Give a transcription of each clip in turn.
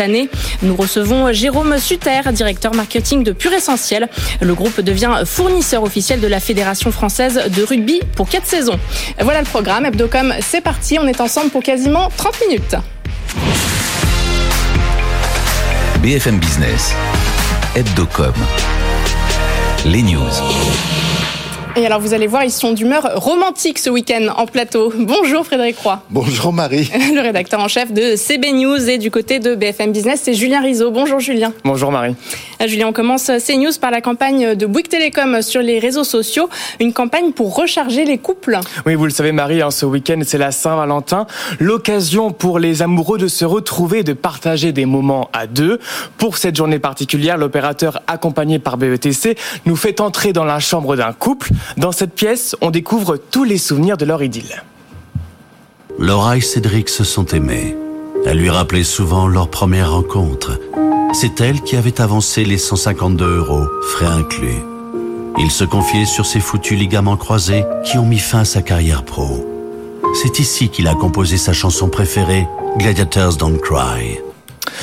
année. Nous recevons Jérôme Suter, directeur marketing de Pure Essentiel. Le groupe devient fournisseur officiel de la Fédération française de rugby pour 4 saisons. Voilà le programme. Hebdocom, c'est parti. On est ensemble pour quasiment 30 minutes. BFM Business, Hebdocom, les news. Et alors vous allez voir, ils sont d'humeur romantique ce week-end en plateau. Bonjour Frédéric Roy. Bonjour Marie. Le rédacteur en chef de CB News et du côté de BFM Business, c'est Julien Rizzo. Bonjour Julien. Bonjour Marie. Euh, Julien, on commence CNews par la campagne de Bouygues Télécom sur les réseaux sociaux, une campagne pour recharger les couples. Oui, vous le savez Marie, hein, ce week-end c'est la Saint-Valentin, l'occasion pour les amoureux de se retrouver, de partager des moments à deux. Pour cette journée particulière, l'opérateur accompagné par BETC nous fait entrer dans la chambre d'un couple. Dans cette pièce, on découvre tous les souvenirs de leur idylle. Laura et Cédric se sont aimés. Elle lui rappelait souvent leur première rencontre. C'est elle qui avait avancé les 152 euros, frais inclus. Il se confiait sur ses foutus ligaments croisés qui ont mis fin à sa carrière pro. C'est ici qu'il a composé sa chanson préférée, Gladiators Don't Cry.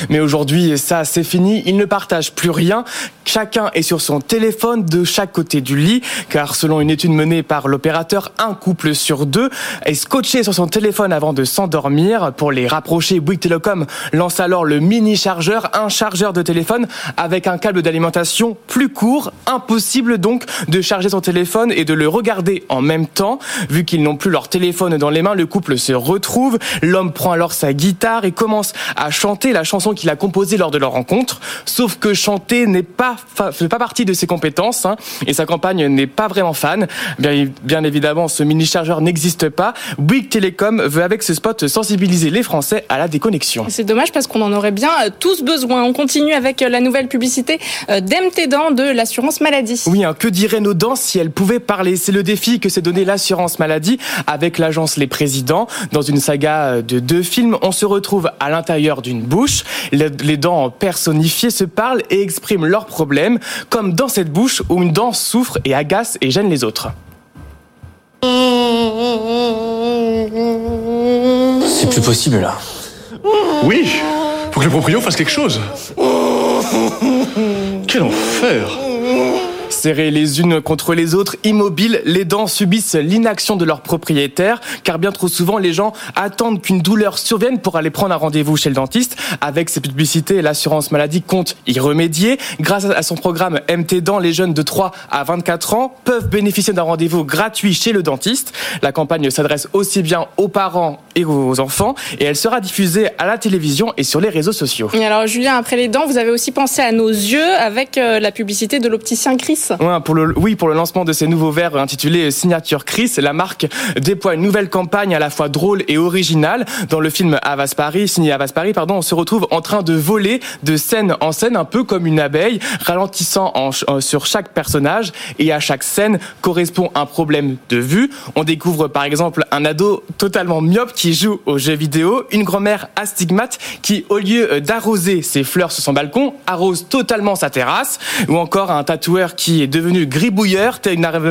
Mais aujourd'hui, ça, c'est fini. Ils ne partagent plus rien. Chacun est sur son téléphone de chaque côté du lit, car selon une étude menée par l'opérateur, un couple sur deux est scotché sur son téléphone avant de s'endormir. Pour les rapprocher, Bouygues Telecom lance alors le mini chargeur, un chargeur de téléphone avec un câble d'alimentation plus court. Impossible donc de charger son téléphone et de le regarder en même temps. Vu qu'ils n'ont plus leur téléphone dans les mains, le couple se retrouve. L'homme prend alors sa guitare et commence à chanter la chanson qu'il a composée lors de leur rencontre. Sauf que chanter n'est pas fait pas partie de ses compétences hein, et sa campagne n'est pas vraiment fan. Bien, bien évidemment, ce mini chargeur n'existe pas. Bouygues Telecom veut avec ce spot sensibiliser les Français à la déconnexion. C'est dommage parce qu'on en aurait bien euh, tous besoin. On continue avec euh, la nouvelle publicité euh, d'MT Dents de l'assurance maladie. Oui, hein, que diraient nos dents si elles pouvaient parler? C'est le défi que s'est donné l'assurance maladie avec l'agence Les Présidents. Dans une saga de deux films, on se retrouve à l'intérieur d'une bouche. Les dents personnifiées se parlent et expriment leurs problèmes, comme dans cette bouche où une dent souffre et agace et gêne les autres. C'est plus possible là. Oui, faut que le proprio fasse quelque chose. Quel enfer Serrées les unes contre les autres, immobiles, les dents subissent l'inaction de leur propriétaire, car bien trop souvent les gens attendent qu'une douleur survienne pour aller prendre un rendez-vous chez le dentiste. Avec ces publicités, l'assurance maladie compte y remédier. Grâce à son programme MT Dents, les jeunes de 3 à 24 ans peuvent bénéficier d'un rendez-vous gratuit chez le dentiste. La campagne s'adresse aussi bien aux parents et aux enfants, et elle sera diffusée à la télévision et sur les réseaux sociaux. Et alors Julien, après les dents, vous avez aussi pensé à nos yeux avec euh, la publicité de l'opticien Chris. Ouais, pour le, oui, pour le lancement de ces nouveaux verres intitulés Signature Chris, la marque déploie une nouvelle campagne à la fois drôle et originale. Dans le film Avas Paris, signé Avas Paris, pardon, on se retrouve en train de voler de scène en scène, un peu comme une abeille, ralentissant en, sur chaque personnage et à chaque scène correspond un problème de vue. On découvre par exemple un ado totalement myope qui joue aux jeux vidéo, une grand-mère astigmate qui, au lieu d'arroser ses fleurs sur son balcon, arrose totalement sa terrasse, ou encore un tatoueur qui est devenu gribouilleur,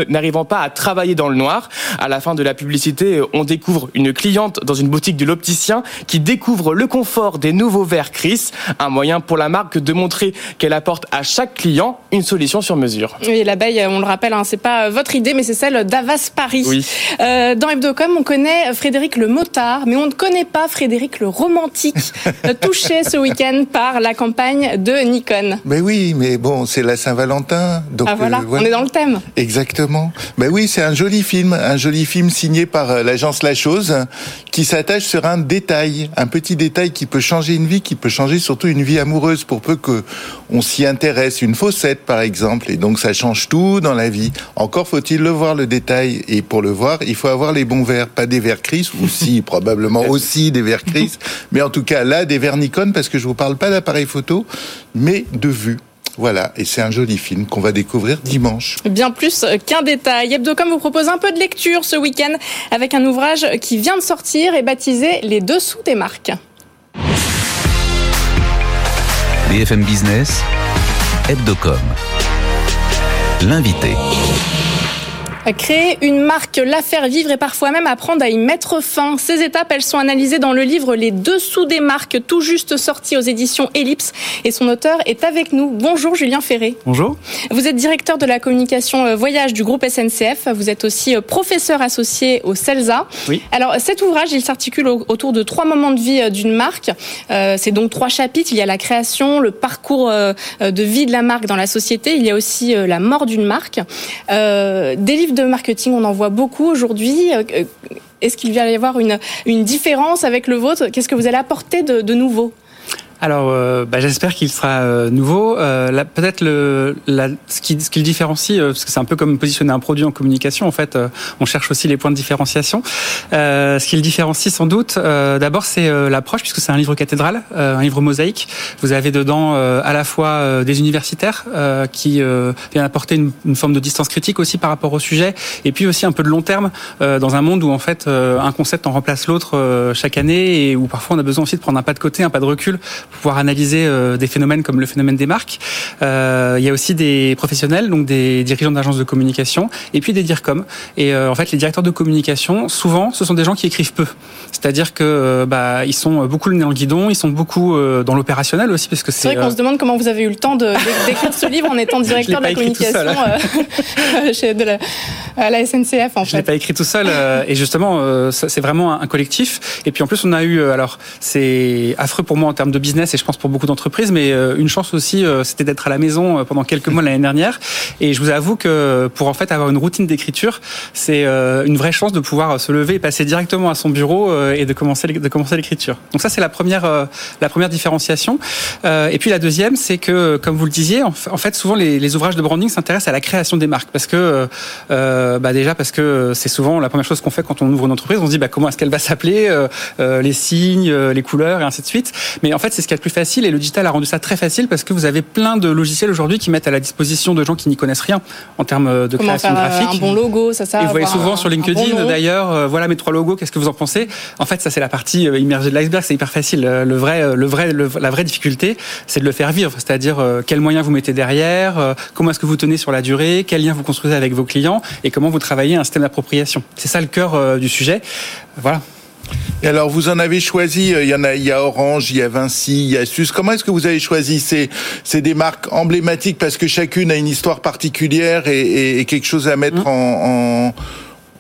n'arrivant pas à travailler dans le noir. À la fin de la publicité, on découvre une cliente dans une boutique de l'opticien qui découvre le confort des nouveaux verres Chris, un moyen pour la marque de montrer qu'elle apporte à chaque client une solution sur mesure. Oui, l'abeille, on le rappelle, hein, c'est pas votre idée, mais c'est celle d'Avas Paris. Oui. Euh, dans Hebdocom, on connaît Frédéric le motard, mais on ne connaît pas Frédéric le romantique, touché ce week-end par la campagne de Nikon. Mais oui, mais bon, c'est la Saint-Valentin, donc ah, voilà, on est dans le thème. Exactement. Ben oui, c'est un joli film, un joli film signé par euh, l'agence La Chose, qui s'attache sur un détail, un petit détail qui peut changer une vie, qui peut changer surtout une vie amoureuse, pour peu que on s'y intéresse. Une faussette, par exemple, et donc ça change tout dans la vie. Encore faut-il le voir le détail, et pour le voir, il faut avoir les bons verres, pas des verres Chris, ou si probablement aussi des verres Chris, mais en tout cas là des verres Nikon, parce que je vous parle pas d'appareil photo, mais de vue. Voilà, et c'est un joli film qu'on va découvrir dimanche. Bien plus qu'un détail. Hebdocom vous propose un peu de lecture ce week-end avec un ouvrage qui vient de sortir et baptisé Les dessous des marques. BFM Business, Hebdocom. L'invité. Créer une marque, la faire vivre et parfois même apprendre à y mettre fin. Ces étapes, elles sont analysées dans le livre Les dessous des marques, tout juste sorti aux éditions Ellipse. Et son auteur est avec nous. Bonjour Julien Ferré. Bonjour. Vous êtes directeur de la communication euh, voyage du groupe SNCF. Vous êtes aussi euh, professeur associé au CELSA. Oui. Alors cet ouvrage, il s'articule autour de trois moments de vie euh, d'une marque. C'est donc trois chapitres. Il y a la création, le parcours de vie de la marque dans la société. Il y a aussi la mort d'une marque. Des livres de marketing, on en voit beaucoup aujourd'hui. Euh, est-ce qu'il va y avoir une, différence avec le vôtre? Qu'est-ce que vous allez apporter de nouveau? Alors, euh, bah, j'espère qu'il sera euh, nouveau. Euh, Peut-être le, la, ce, qui, ce qui le différencie, euh, parce que c'est un peu comme positionner un produit en communication. En fait, euh, on cherche aussi les points de différenciation. ce qui le différencie sans doute, d'abord, c'est l'approche, puisque c'est un livre cathédrale, un livre mosaïque. Vous avez dedans à la fois des universitaires qui viennent apporter une, une, forme de distance critique aussi par rapport au sujet, et puis aussi un peu de long terme dans un monde où en fait un concept en remplace l'autre chaque année, et où parfois on a besoin aussi de prendre un pas de côté, un pas de recul pouvoir analyser euh, des phénomènes comme le phénomène des marques. Euh, il y a aussi des professionnels, donc des dirigeants d'agences de communication, et puis des DIRCOM. Et euh, en fait, les directeurs de communication, souvent, ce sont des gens qui écrivent peu. C'est-à-dire que bah, ils sont beaucoup le nez en guidon, ils sont beaucoup dans l'opérationnel aussi, parce que c'est. C'est vrai qu'on se demande comment vous avez eu le temps d'écrire ce livre en étant directeur de la communication de la, à la SNCF. En fait. Je l'ai pas écrit tout seul, et justement, c'est vraiment un collectif. Et puis en plus, on a eu, alors c'est affreux pour moi en termes de business et je pense pour beaucoup d'entreprises, mais euh, une chance aussi, euh, c'était d'être à la maison euh, pendant quelques mois l'année dernière. Et je vous avoue que pour en fait avoir une routine d'écriture, c'est une vraie chance de pouvoir se lever et passer directement à son bureau et de commencer de commencer l'écriture. Donc ça c'est la première la première différenciation. Et puis la deuxième, c'est que comme vous le disiez, en fait souvent les, ouvrages de branding s'intéressent à la création des marques parce que bah déjà parce que c'est souvent la première chose qu'on fait quand on ouvre une entreprise, on se dit bah comment est-ce qu'elle va s'appeler, les signes, les couleurs et ainsi de suite. Mais en fait c'est ce qui est le plus facile et le digital a rendu ça très facile parce que vous avez plein de logiciels aujourd'hui qui mettent à la disposition de gens qui n'y connaissent rien en termes de création faire graphique. Un bon logo, ça, ça. Et vous voyez souvent sur LinkedIn d'ailleurs, euh, voilà mes trois logos, qu'est-ce que vous en pensez? En fait, ça c'est la partie euh, immergée de l'iceberg, c'est hyper facile. Euh, le vrai, le vrai, la vraie difficulté, c'est de le faire vivre, c'est-à-dire quels moyens vous mettez derrière, comment est-ce que vous tenez sur la durée, quels liens vous construisez avec vos clients et comment vous travaillez un système d'appropriation. C'est ça le cœur du sujet. Voilà. Et alors, vous en avez choisi, euh, il y en a, il y a Orange, il y a Vinci, il y a Sus. Comment est-ce que vous avez choisi ces, c'est des marques emblématiques? Parce que chacune a une histoire particulière et, et, et quelque chose à mettre mmh. en, en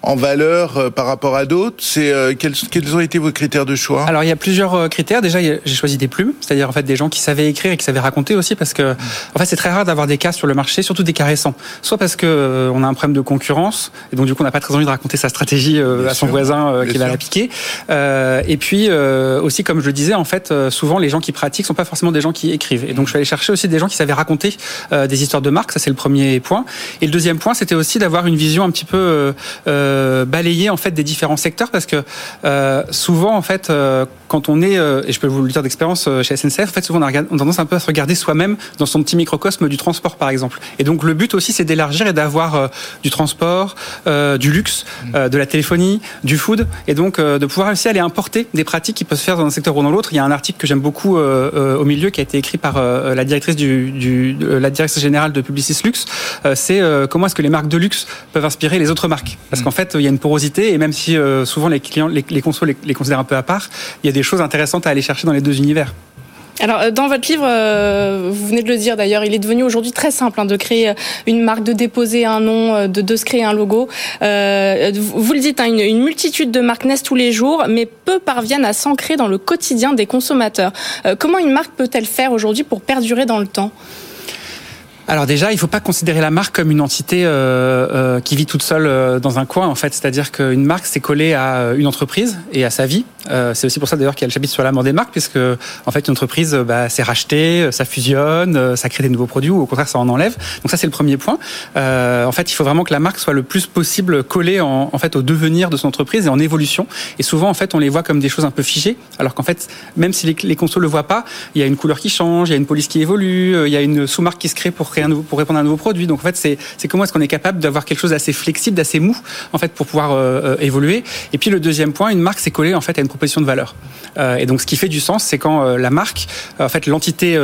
en valeur euh, par rapport à d'autres C'est euh, quels, quels, ont été vos critères de choix? Alors il y a plusieurs euh, critères. Déjà j'ai choisi des plumes, c'est-à-dire en fait des gens qui savaient écrire et qui savaient raconter aussi parce que en fait c'est très rare d'avoir des cas sur le marché, surtout des cas récents. Soit parce que on a un problème de concurrence et donc du coup on n'a pas très envie de raconter sa stratégie à son voisin qui va la piquer. et puis aussi comme je le disais en fait souvent les gens qui pratiquent sont pas forcément des gens qui écrivent. Et donc je suis allé chercher aussi des gens qui savaient raconter des histoires de marque. Ça c'est le premier point. Et le deuxième point c'était aussi d'avoir une vision un petit peu euh, balayer en fait des différents secteurs parce que euh, souvent en fait euh, quand on est et je peux vous le dire d'expérience chez SNCF en fait souvent on a, tendance un peu à se regarder soi-même dans son petit microcosme du transport par exemple. Et donc le but aussi c'est d'élargir et d'avoir du transport du luxe de la téléphonie du food. Et donc de pouvoir aussi aller importer des pratiques qui peuvent se faire dans un secteur ou dans l'autre. Il y a un article que j'aime beaucoup au milieu qui a été écrit par la directrice du, du la directrice générale de Publicis Luxe. C'est comment est-ce que les marques de luxe peuvent inspirer les autres marques. Parce qu'en fait il y a une porosité et même si euh, souvent les clients, les, les considèrent un peu à part, il y a des choses intéressantes à aller chercher dans les deux univers. Alors, euh, dans votre livre, euh, vous venez de le dire d'ailleurs, il est devenu aujourd'hui très simple hein, de créer une marque, de déposer un nom, de, se créer un logo. Vous le dites, hein, une, multitude de marques naissent tous les jours, mais peu parviennent à s'ancrer dans le quotidien des consommateurs. Comment une marque peut-elle faire aujourd'hui pour perdurer dans le temps? Alors déjà, il ne faut pas considérer la marque comme une entité euh, euh, qui vit toute seule euh, dans un coin, en fait. C'est-à-dire qu'une marque, c'est collé à une entreprise et à sa vie. c'est aussi pour ça d'ailleurs qu'il y a le chapitre sur la mort des marques, puisque en fait, une entreprise, bah, c'est racheté, ça fusionne, ça crée des nouveaux produits, ou au contraire, ça en enlève. Donc ça, c'est le premier point. en fait, il faut vraiment que la marque soit le plus possible collée en, en fait au devenir de son entreprise et en évolution. Et souvent, en fait, on les voit comme des choses un peu figées, alors qu'en fait, même si les, les consos le voient pas, il y a une couleur qui change, il y a une police qui évolue, il y a une sous-marque qui se crée pour créer un nouveau, pour répondre à un nouveau produit. Donc en fait, c'est c'est comment est-ce qu'on est capable d'avoir quelque chose d'assez flexible, d'assez mou, en fait, pour pouvoir euh, évoluer. Et puis le deuxième point, une marque, c'est collé en fait à une proposition de valeur. Euh, et donc ce qui fait du sens, c'est quand euh, la marque, en fait, l'entité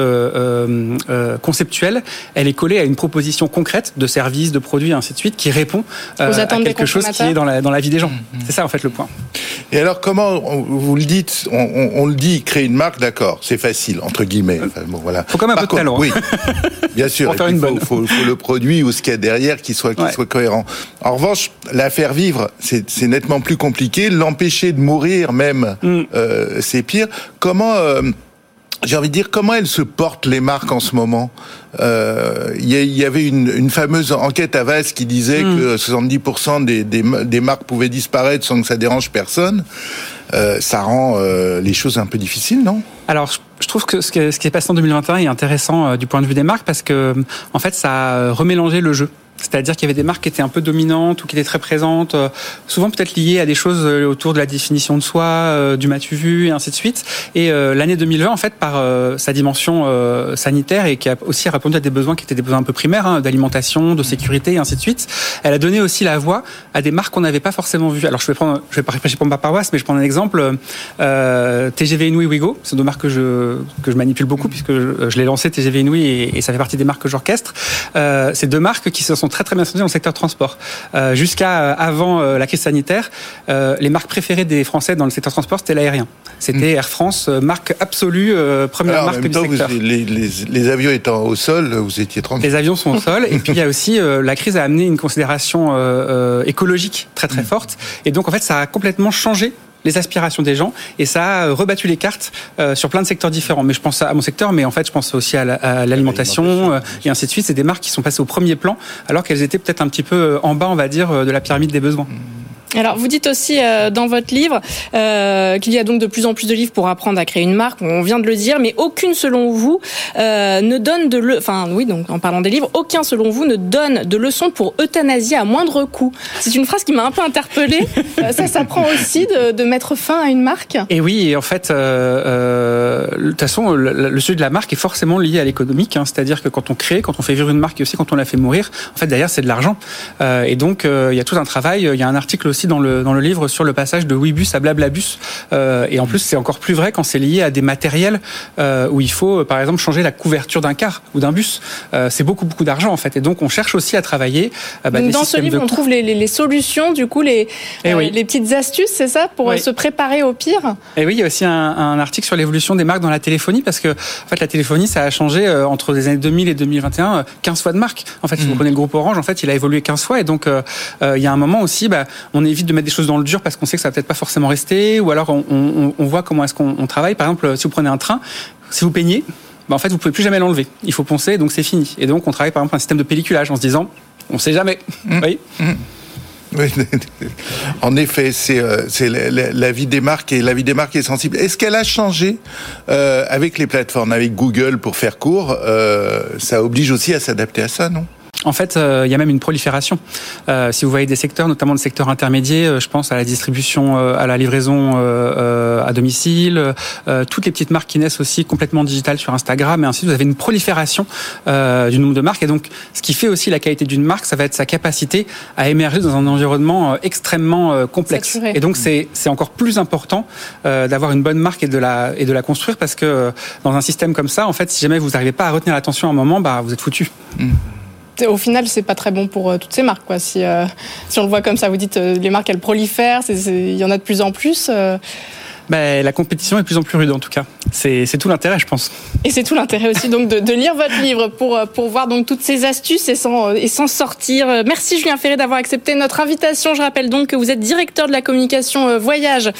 conceptuelle, elle est collée à une proposition concrète de service, de produit, ainsi de suite, qui répond à quelque chose qui est dans la dans la vie des gens. Mmh, mmh. C'est ça en fait le point. Et alors comment vous le dites on, on, le dit, créer une marque, d'accord, c'est facile entre guillemets. Enfin, bon, voilà. Faut quand même un peu de talent. Hein. Oui, bien sûr. il faut, faut, faut, le produit ou ce qu'il y a derrière qui soit qui soit cohérent. En revanche, la faire vivre, c'est nettement plus compliqué. L'empêcher de mourir même, mm. euh, c'est pire. Comment euh, j'ai envie de dire comment elles se portent les marques en ce moment? Euh, il y, avait une, une, fameuse enquête à Vasse qui disait mm. que 70% des, des, des, marques pouvaient disparaître sans que ça dérange personne. Euh, ça rend euh, les choses un peu difficiles, non? Alors, je trouve que ce, qui est passé en 2021 est intéressant euh, du point de vue des marques parce que, en fait, ça a remélangé le jeu. C'est-à-dire qu'il y avait des marques qui étaient un peu dominantes ou qui étaient très présentes, euh, souvent peut-être liées à des choses euh, autour de la définition de soi, euh, du matu vu et ainsi de suite. Et l'année 2020, en fait, par sa dimension sanitaire et qui a aussi répondu à des besoins qui étaient des besoins un peu primaires, hein, d'alimentation, de sécurité et ainsi de suite, elle a donné aussi la voix à des marques qu'on n'avait pas forcément vues. Alors je vais prendre, je vais pas réfléchir pour ma paroisse, mais je prends un exemple. Euh, TGV Inouï Wigo, c'est deux marques que je que je manipule beaucoup puisque je, je l'ai lancé TGV Inouï et, et, ça fait partie des marques que j'orchestre. Euh, c'est deux marques qui se sont très très bien dans le secteur transport. Euh, Jusqu'à euh, avant euh, la crise sanitaire, euh, les marques préférées des Français dans le secteur transport, c'était l'aérien. C'était mm. Air France, marque absolue, première marque du secteur. les, les, les, avions étant au sol, vous étiez tranquille. Les avions sont au sol. et puis il y a aussi, la crise a amené une considération écologique très très mm. forte. Et donc en fait, ça a complètement changé les aspirations des gens et ça a rebattu les cartes euh, sur plein de secteurs différents. Mais je pense à mon secteur, mais en fait je pense aussi à l'alimentation euh, et ainsi de suite. C'est des marques qui sont passées au premier plan alors qu'elles étaient peut-être un petit peu en bas, on va dire, de la pyramide des besoins. Alors, vous dites aussi euh, dans votre livre euh, qu'il y a donc de plus en plus de livres pour apprendre à créer une marque. On vient de le dire, mais aucune, selon vous, euh, ne donne de le. Enfin, oui, donc en parlant des livres, aucun, selon vous, ne donne de leçons pour euthanasier à moindre coût. C'est une phrase qui m'a un peu interpellée. ça, ça prend aussi de, de, mettre fin à une marque? Et oui, et en fait, de toute façon, le, sujet de la marque est forcément lié à l'économique. Hein, C'est-à-dire que quand on crée, quand on fait vivre une marque et aussi quand on la fait mourir, en fait, derrière, c'est de l'argent. et donc, il y a tout un travail. Il y a un article aussi dans le, dans le livre sur le passage de Webus à Blablabus. Euh, et en plus, c'est encore plus vrai quand c'est lié à des matériels euh, où il faut, par exemple, changer la couverture d'un car ou d'un bus. Euh, c'est beaucoup, beaucoup d'argent, en fait. Et donc, on cherche aussi à travailler. Euh, bah, dans ce livre, on trouve les, les, les, solutions, du coup, les, eh euh, les petites astuces, c'est ça, pour se préparer au pire Et oui, il y a aussi un, un article sur l'évolution des marques dans la téléphonie, parce que, en fait, la téléphonie, ça a changé entre les années 2000 et 2021 15 fois de marque. En fait, si vous mmh. prenez le groupe Orange, en fait, il a évolué 15 fois. Et donc, il y a un moment aussi, bah, on évite de mettre des choses dans le dur parce qu'on sait que ça va peut-être pas forcément rester, ou alors on, on, on voit comment est-ce qu'on travaille. Par exemple, si vous prenez un train, si vous peignez, bah en fait, vous pouvez plus jamais l'enlever. Il faut poncer, donc c'est fini. Et donc, on travaille par exemple un système de pelliculage en se disant, on sait jamais. Mmh. Oui. Mmh. Oui, en effet, c'est euh, la, la, vie des marques et la vie des marques est sensible. Est-ce qu'elle a changé euh, avec les plateformes, avec Google pour faire court euh, Ça oblige aussi à s'adapter à ça, non? En fait, euh, il y a même une prolifération. Euh, si vous voyez des secteurs, notamment le secteur intermédiaire, euh, je pense à la distribution, euh, à la livraison à domicile, toutes les petites marques qui naissent aussi complètement digitales sur Instagram, et ainsi vous avez une prolifération du nombre de marques. Et donc, ce qui fait aussi la qualité d'une marque, ça va être sa capacité à émerger dans un environnement extrêmement complexe. Et donc, c'est encore plus important d'avoir une bonne marque et de la et de la construire parce que dans un système comme ça, en fait, si jamais vous n'arrivez pas à retenir l'attention à un moment, bah vous êtes foutu. Mmh au final, c'est pas très bon pour euh, toutes ces marques. Quoi. Si, euh, si on le voit comme ça, vous dites euh, les marques elles prolifèrent, il y en a de plus en plus. Ben, la compétition est de plus en plus rude en tout cas. C'est tout l'intérêt, je pense. Et c'est tout l'intérêt aussi donc de, de, lire votre livre pour, pour voir donc toutes ces astuces et s'en et s'en sortir. Merci Julien Ferré d'avoir accepté notre invitation. Je rappelle donc que vous êtes directeur de la communication voyage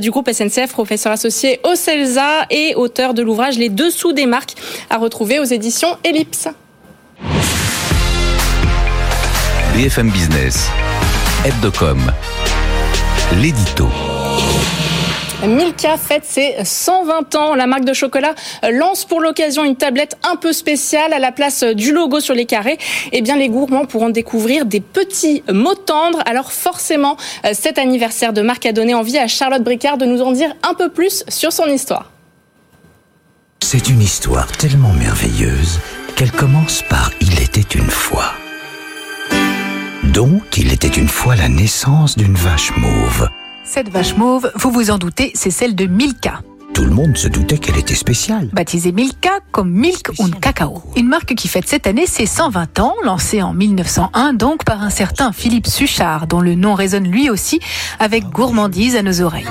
du groupe SNCF, professeur associé au CELSA et auteur de l'ouvrage Les dessous des marques à retrouver aux éditions Ellipse. BFM Business, Hebdocom, l'édito. Milka fête ses 120 ans. La marque de chocolat lance pour l'occasion une tablette un peu spéciale à la place du logo sur les carrés. Eh bien, les gourmands pourront découvrir des petits mots tendres. Alors forcément, cet anniversaire de marque a donné envie à Charlotte Bricard de nous en dire un peu plus sur son histoire. C'est une histoire tellement merveilleuse qu'elle commence par Il était une fois. Donc, il était une fois la naissance d'une vache mauve. Cette vache mauve, vous vous en doutez, c'est celle de Milka. Tout le monde se doutait qu'elle était spéciale. Baptisée Milka comme Milk und Cacao. Une marque qui fête cette année ses 120 ans, lancée en 1901 donc par un certain Philippe Suchard, dont le nom résonne lui aussi avec gourmandise à nos oreilles.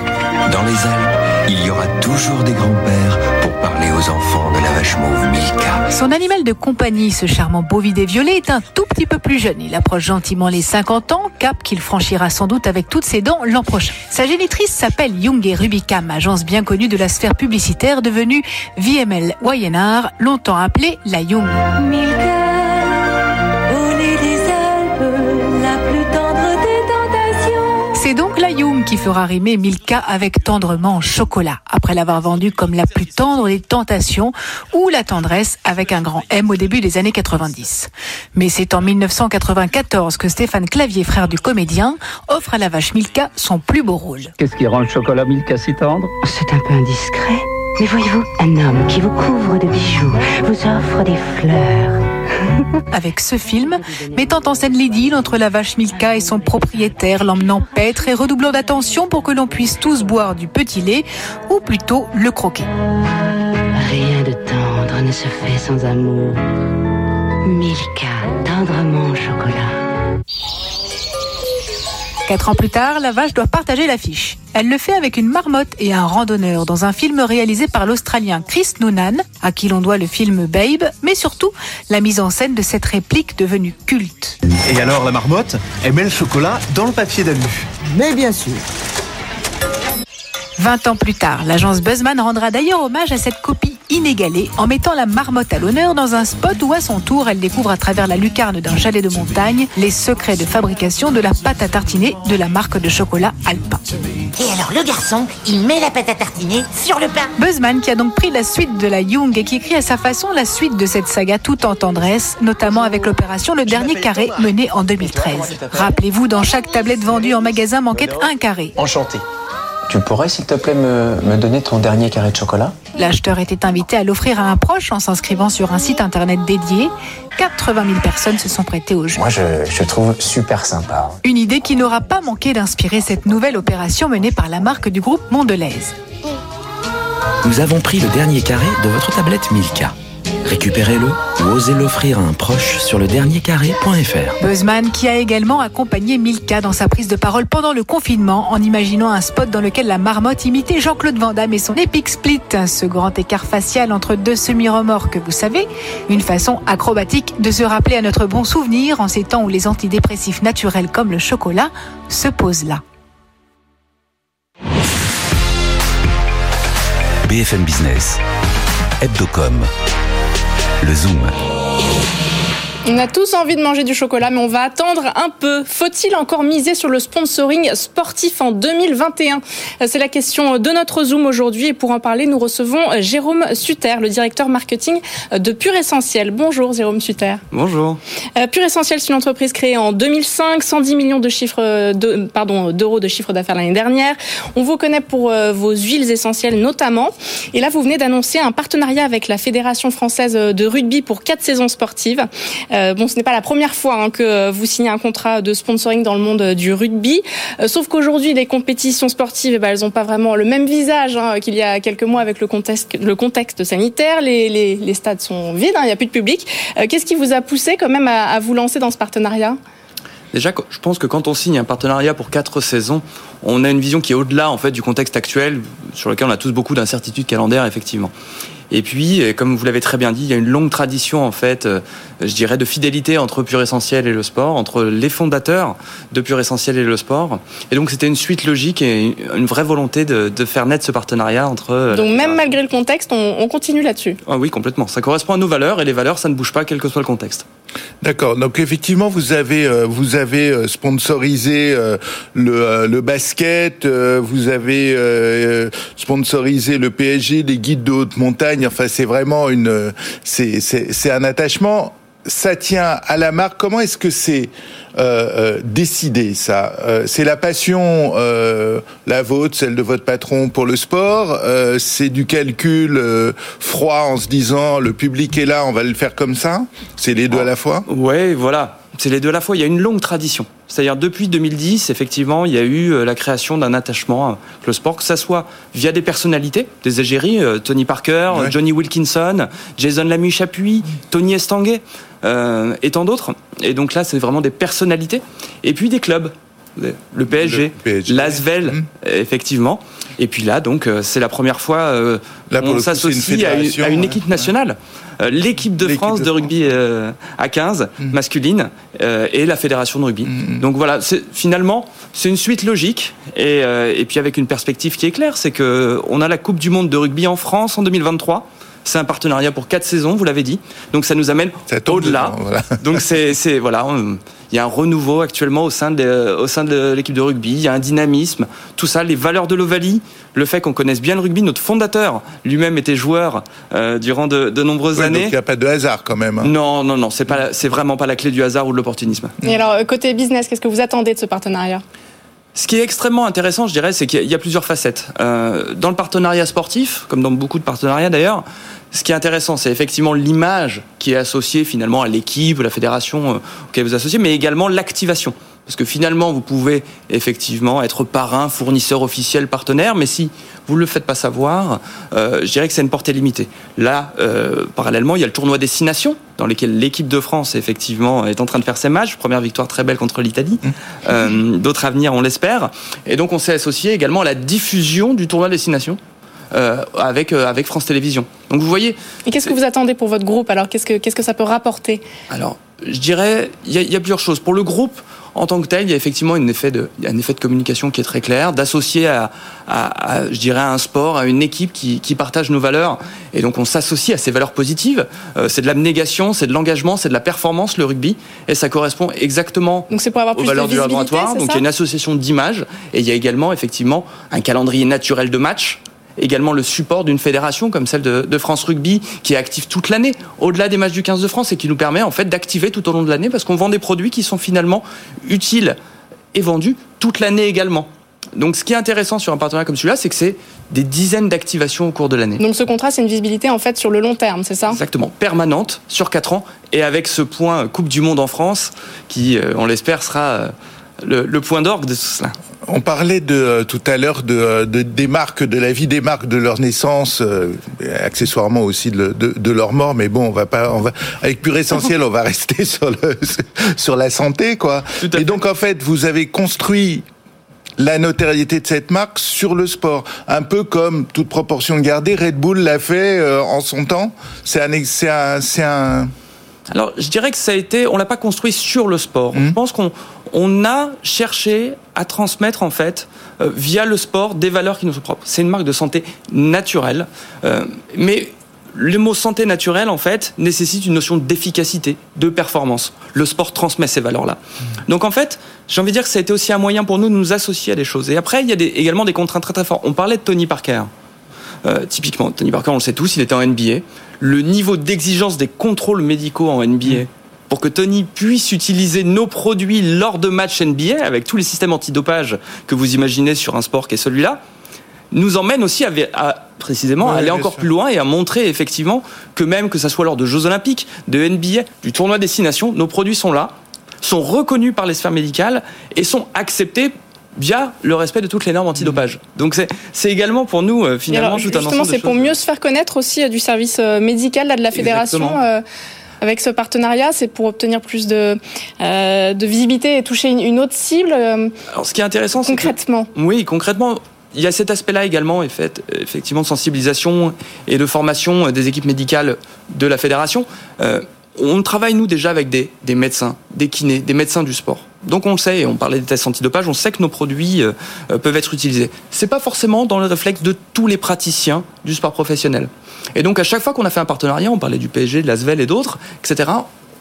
Dans les Alpes, il y aura toujours des grands-pères pour parler aux enfants de la vache mauve Milka. Son animal de compagnie, ce charmant bovidé violet, est un tout petit peu plus jeune. Il approche gentiment les 50 ans, cap qu'il franchira sans doute avec toutes ses dents l'an prochain. Sa génitrice s'appelle Jung et Rubicam, agence bien connue de la sphère publicitaire devenue VML Wayenar, longtemps appelée la Jung. C'est donc la Jung qui fera rimer Milka avec tendrement chocolat, après l'avoir vendue comme la plus tendre des tentations, ou la tendresse avec un grand M au début des années 90. Mais c'est en 1994 que Stéphane Clavier, frère du comédien, offre à la vache Milka son plus beau rôle. Qu'est-ce qui rend le chocolat Milka si tendre? C'est un peu indiscret. Mais voyez-vous, un homme qui vous couvre de bijoux vous offre des fleurs. Avec ce film, mettant en scène l'idylle entre la vache Milka et son propriétaire, l'emmenant paître et redoublant d'attention pour que l'on puisse tous boire du petit lait, ou plutôt le croquer. Rien de tendre ne se fait sans amour. Milka, tendrement chocolat. Quatre ans plus tard, la vache doit partager l'affiche. Elle le fait avec une marmotte et un randonneur dans un film réalisé par l'Australien Chris Noonan, à qui l'on doit le film Babe, mais surtout la mise en scène de cette réplique devenue culte. Et alors la marmotte, elle met le chocolat dans le papier d'alu. Mais bien sûr. 20 ans plus tard, l'agence Buzzman rendra d'ailleurs hommage à cette copie inégalée en mettant la marmotte à l'honneur dans un spot où à son tour elle découvre à travers la lucarne d'un chalet de montagne les secrets de fabrication de la pâte à tartiner de la marque de chocolat Alpin. Et alors le garçon, il met la pâte à tartiner sur le pain. Buzzman qui a donc pris la suite de la Young et qui écrit à sa façon la suite de cette saga tout en tendresse, notamment avec l'opération Le Dernier Carré menée en 2013. Rappelez-vous, dans chaque tablette vendue en magasin manquait un carré. Enchanté. Tu pourrais, s'il te plaît, me, me, donner ton dernier carré de chocolat? L'acheteur était invité à l'offrir à un proche en s'inscrivant sur un site internet dédié. 80 000 personnes se sont prêtées au jeu. Moi, je, je trouve super sympa. Une idée qui n'aura pas manqué d'inspirer cette nouvelle opération menée par la marque du groupe Mondelez. Nous avons pris le dernier carré de votre tablette Milka. Récupérez-le ou osez l'offrir à un proche sur le dernier carré.fr. Buzzman qui a également accompagné Milka dans sa prise de parole pendant le confinement en imaginant un spot dans lequel la marmotte imitait Jean-Claude Van Damme et son Epic Split, ce grand écart facial entre deux semi-remorques, vous savez, une façon acrobatique de se rappeler à notre bon souvenir en ces temps où les antidépressifs naturels comme le chocolat se posent là. BFM Business, Hebdocom, le Zoom. On a tous envie de manger du chocolat, mais on va attendre un peu. Faut-il encore miser sur le sponsoring sportif en 2021 C'est la question de notre Zoom aujourd'hui. Et pour en parler, nous recevons Jérôme Sutter, le directeur marketing de Pure Essentiel. Bonjour Jérôme Sutter. Bonjour. Euh, Pure Essentiel, c'est une entreprise créée en 2005, 110 millions de chiffres de, pardon, d'euros de chiffre d'affaires l'année dernière. On vous connaît pour euh, vos huiles essentielles notamment. Et là, vous venez d'annoncer un partenariat avec la Fédération française de rugby pour quatre saisons sportives. Euh, bon, ce n'est pas la première fois hein, que vous signez un contrat de sponsoring dans le monde du rugby. Euh, sauf qu'aujourd'hui, les compétitions sportives, eh ben, elles n'ont pas vraiment le même visage hein, qu'il y a quelques mois avec le contexte, sanitaire. Les, stades sont vides, hein, il n'y a plus de public. Euh, Qu'est-ce qui vous a poussé quand même à, à vous lancer dans ce partenariat? Déjà, je pense que quand on signe un partenariat pour quatre saisons, on a une vision qui est au-delà en fait du contexte actuel, sur lequel on a tous beaucoup d'incertitudes calendaires, effectivement. Et puis, comme vous l'avez très bien dit, il y a une longue tradition, en fait, je dirais, de fidélité entre Pure Essentiel et le sport, entre les fondateurs de Pure Essentiel et le sport. Et donc, c'était une suite logique et une vraie volonté de, de faire naître ce partenariat entre. Donc, même malgré le contexte, on, on continue là-dessus. Ah oui, complètement. Ça correspond à nos valeurs et les valeurs, ça ne bouge pas, quel que soit le contexte. D'accord. Donc effectivement, vous avez vous avez sponsorisé le, le basket, vous avez sponsorisé le PSG, les guides de haute montagne. Enfin, c'est vraiment une c'est c'est un attachement ça tient à la marque. Comment est-ce que c'est euh, euh, décidé ça euh, C'est la passion, euh, la vôtre, celle de votre patron pour le sport. Euh, c'est du calcul froid en se disant le public est là, on va le faire comme ça. C'est les deux à la fois? Ouais, voilà. C'est les deux à la fois. Il y a une longue tradition. C'est-à-dire depuis 2010, effectivement, il y a eu euh, la création d'un attachement avec le sport, que ça soit via des personnalités, des égéries, euh, Tony Parker, Ouais. Johnny Wilkinson, Jason Lamu-Chapuis, Tony Estanguet, euh, et tant d'autres. Et donc là, c'est vraiment des personnalités. Et puis des clubs. Le PSG, l'Asvel, effectivement. Et puis là, donc, euh, c'est la première fois euh, Là, pour le on coup, c'est une s'associe à, une- à une ouais. équipe nationale. Euh, L'équipe de France de rugby euh, à 15 Mm. masculine euh, et la fédération de rugby. Donc voilà, finalement, c'est une suite logique et, euh, et puis avec une perspective qui est claire, c'est que on a la Coupe du Monde de rugby en France en 2023. C'est un partenariat pour quatre saisons, vous l'avez dit. Donc ça nous amène au-delà. voilà. Donc c'est voilà, on- il y a un renouveau actuellement au sein de au sein de l'équipe de rugby. Il y a un dynamisme, tout ça, les valeurs de l'Ovalie, le fait qu'on connaisse bien le rugby. Notre fondateur lui-même était joueur euh, durant de, de nombreuses années. donc il n'y a pas de hasard quand même. hein. Non, non, non, c'est pas, c'est vraiment pas la clé du hasard ou de l'opportunisme. Et alors, euh, côté business, qu'est-ce que vous attendez de ce partenariat? Ce qui est extrêmement intéressant, je dirais, c'est qu'il y a- plusieurs facettes. Euh, dans le partenariat sportif, comme dans beaucoup de partenariats d'ailleurs, ce qui est intéressant, c'est effectivement l'image qui est associée finalement à l'équipe, la fédération euh, auquel vous associez, mais également l'activation. Parce que finalement, vous pouvez effectivement être parrain, fournisseur officiel, partenaire, mais si vous ne le faites pas savoir, euh, je dirais que c'est une portée limitée. Là, euh, parallèlement, il y a le tournoi Destination, dans lequel l'équipe de France, effectivement, est en train de faire ses matchs. Première victoire très belle contre l'Italie. Euh, D'autres à venir, on l'espère. Et donc, on s'est associé également à la diffusion du tournoi Destination. euh, avec, euh, avec France Télévisions. Donc vous voyez, Et qu'est-ce que vous attendez pour votre groupe? Alors, qu'est-ce que, qu'est-ce que ça peut rapporter? Alors, je dirais, il y, a- il y a plusieurs choses. Pour le groupe, en tant que tel, il y a effectivement un effet de, un effet de communication qui est très clair, d'associer à, à- à, je dirais, à un sport, à une équipe qui, qui partage nos valeurs. Et donc, on s'associe à ces valeurs positives. Euh, c'est de l'abnégation, c'est de l'engagement, c'est de la performance, le rugby. Et ça correspond exactement Donc, pour avoir aux plus de valeurs du visibilité, laboratoire. Donc, il y a une association d'images. Et il y a également, effectivement, un calendrier naturel de matchs également le support d'une fédération comme celle de, de France Rugby qui est active toute l'année au-delà des matchs du 15 de France et qui nous permet en fait d'activer tout au long de l'année parce qu'on vend des produits qui sont finalement utiles et vendus toute l'année également. Donc ce qui est intéressant sur un partenariat comme celui-là, c'est que c'est des dizaines d'activations au cours de l'année. Donc, ce contrat, c'est une visibilité en fait sur le long terme, c'est ça? Exactement, permanente sur 4 ans et avec ce point Coupe du Monde en France qui, euh, on l'espère, sera euh, le, le point d'orgue de tout cela. On parlait de euh, tout à l'heure de, euh, de- des marques, de la vie des marques, de leur naissance, euh, accessoirement aussi de, de- de leur mort. Mais bon, on va pas, on va avec pur essentiel, on va rester sur le sur la santé, quoi. Et donc en fait, vous avez construit la notoriété de cette marque sur le sport, un peu comme toute proportion gardée, Red Bull l'a fait euh, en son temps. C'est un, c'est un, c'est un. Alors, je dirais que ça a été, on l'a pas construit sur le sport. Je pense qu'on on a cherché à transmettre en fait euh, via le sport des valeurs qui nous sont propres. C'est une marque de santé naturelle, euh, mais le mot santé naturelle en fait nécessite une notion d'efficacité, de performance. Le sport transmet ces valeurs-là. Donc en fait, j'ai envie de dire que ça a été aussi un moyen pour nous de nous associer à des choses. Et après, il y a des- également des contraintes très très fortes. On parlait de Tony Parker. Euh, typiquement, Tony Parker, on le sait tous, il était en NBA. Le niveau d'exigence des contrôles médicaux en NBA pour que Tony puisse utiliser nos produits lors de matchs NBA avec tous les systèmes antidopage que vous imaginez sur un sport qui est celui-là, nous emmène aussi à, à- précisément Ouais, aller encore sûr. plus loin et à montrer effectivement que même que ça soit lors de Jeux Olympiques, de NBA, du tournoi Destination, nos produits sont là, sont reconnus par les sphères médicales et sont acceptés via le respect de toutes les normes antidopage. Donc c'est également pour nous euh, finalement alors, tout un justement, c'est pour mieux se faire connaître aussi euh, du service euh, médical là, de la fédération. Avec ce partenariat, c'est pour obtenir plus de, euh, de visibilité et toucher une, une autre cible. euh, Alors, ce qui est intéressant, c'est que- concrètement. Oui, concrètement, il y a cet aspect-là également, et fait, effectivement, de sensibilisation et de formation des équipes médicales de la fédération. Euh, on travaille, nous, déjà avec des, des médecins, des kinés, des médecins du sport. Donc on le sait, on parlait des tests antidopage, on sait que nos produits euh, euh, peuvent être utilisés. C'est pas forcément dans le réflexe de tous les praticiens du sport professionnel. Et donc à chaque fois qu'on a fait un partenariat, on parlait du PSG, de l'Asvel et d'autres, etc.,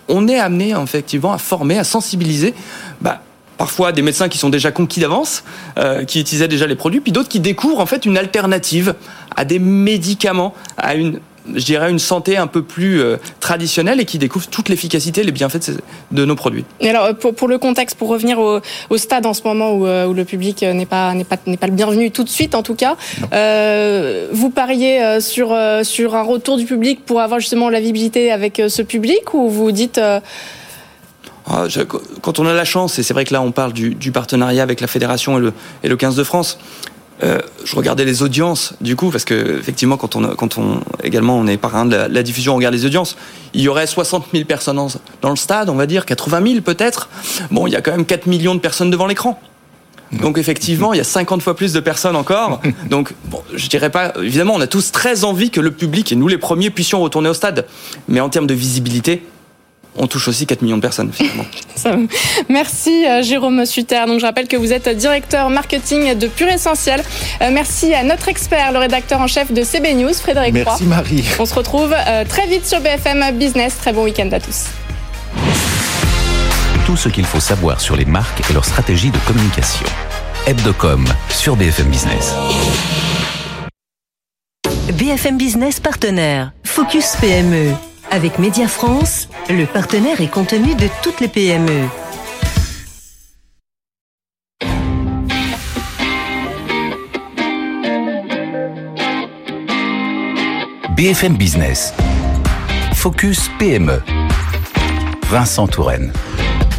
on est amené effectivement à former, à sensibiliser bah, parfois des médecins qui sont déjà conquis d'avance, euh, qui utilisaient déjà les produits, puis d'autres qui découvrent en fait une alternative à des médicaments, à une je dirais, une santé un peu plus euh, traditionnelle et qui découvre toute l'efficacité, les bienfaits de, nos produits. Et alors, pour, pour le contexte, pour revenir au, au stade en ce moment où, euh, où le public euh, n'est pas, n'est pas, n'est pas le bienvenu tout de suite, en tout cas, euh, vous pariez euh, sur, euh, sur un retour du public pour avoir justement la visibilité avec euh, ce public ou vous dites euh, Ah, quand on a la chance, et c'est vrai que là on parle du, du partenariat avec la fédération et le, et le 15 de France, euh, je regardais les audiences du coup parce que effectivement quand on quand on également on est parrain de la, la diffusion on regarde les audiences il y aurait 60 000 personnes dans, dans le stade on va dire 80 000 peut-être bon il y a quand même 4 millions de personnes devant l'écran donc effectivement, il y a 50 fois plus de personnes encore. Donc bon, je dirais pas. Évidemment, on a tous très envie que le public et nous les premiers puissions retourner au stade. Mais en termes de visibilité, on touche aussi 4 millions de personnes finalement. Merci euh, Jérôme Suter. Donc je rappelle que vous êtes directeur marketing de Pure Essentiel. Euh, Merci à notre expert, le rédacteur en chef de CB News, Frédéric Merci. Marie. On se retrouve euh, très vite sur BFM Business. Très bon week-end à tous. Tout ce qu'il faut savoir sur les marques et leur stratégie de communication. Hebdocom sur BFM Business. BFM Business partenaire, Focus PME. Avec Média France, le partenaire et contenu de toutes les PME. BFM Business. Focus PME. Vincent Touraine.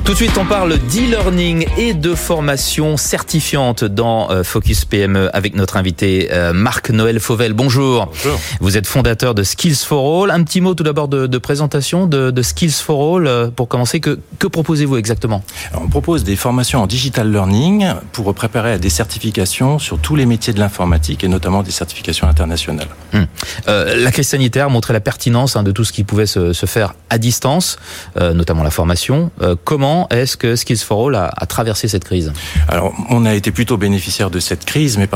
Tout de suite, on parle d'e-learning et de formation certifiante dans euh, Focus PME avec notre invité euh, Marc-Noël Fauvel. Bonjour. Bonjour. Vous êtes fondateur de Skills for All. Un petit mot tout d'abord de, de présentation de, de Skills for All. euh, Pour commencer, que, que proposez-vous exactement? Alors, on propose des formations en digital learning pour préparer à des certifications sur tous les métiers de l'informatique et notamment des certifications internationales. Hum. Euh, la crise sanitaire montrait la pertinence hein, de tout ce qui pouvait se, se faire à distance, euh, notamment la formation. Euh, est-ce que Skills for All a, a traversé cette crise? Alors, on a été plutôt bénéficiaire de cette crise, mais parce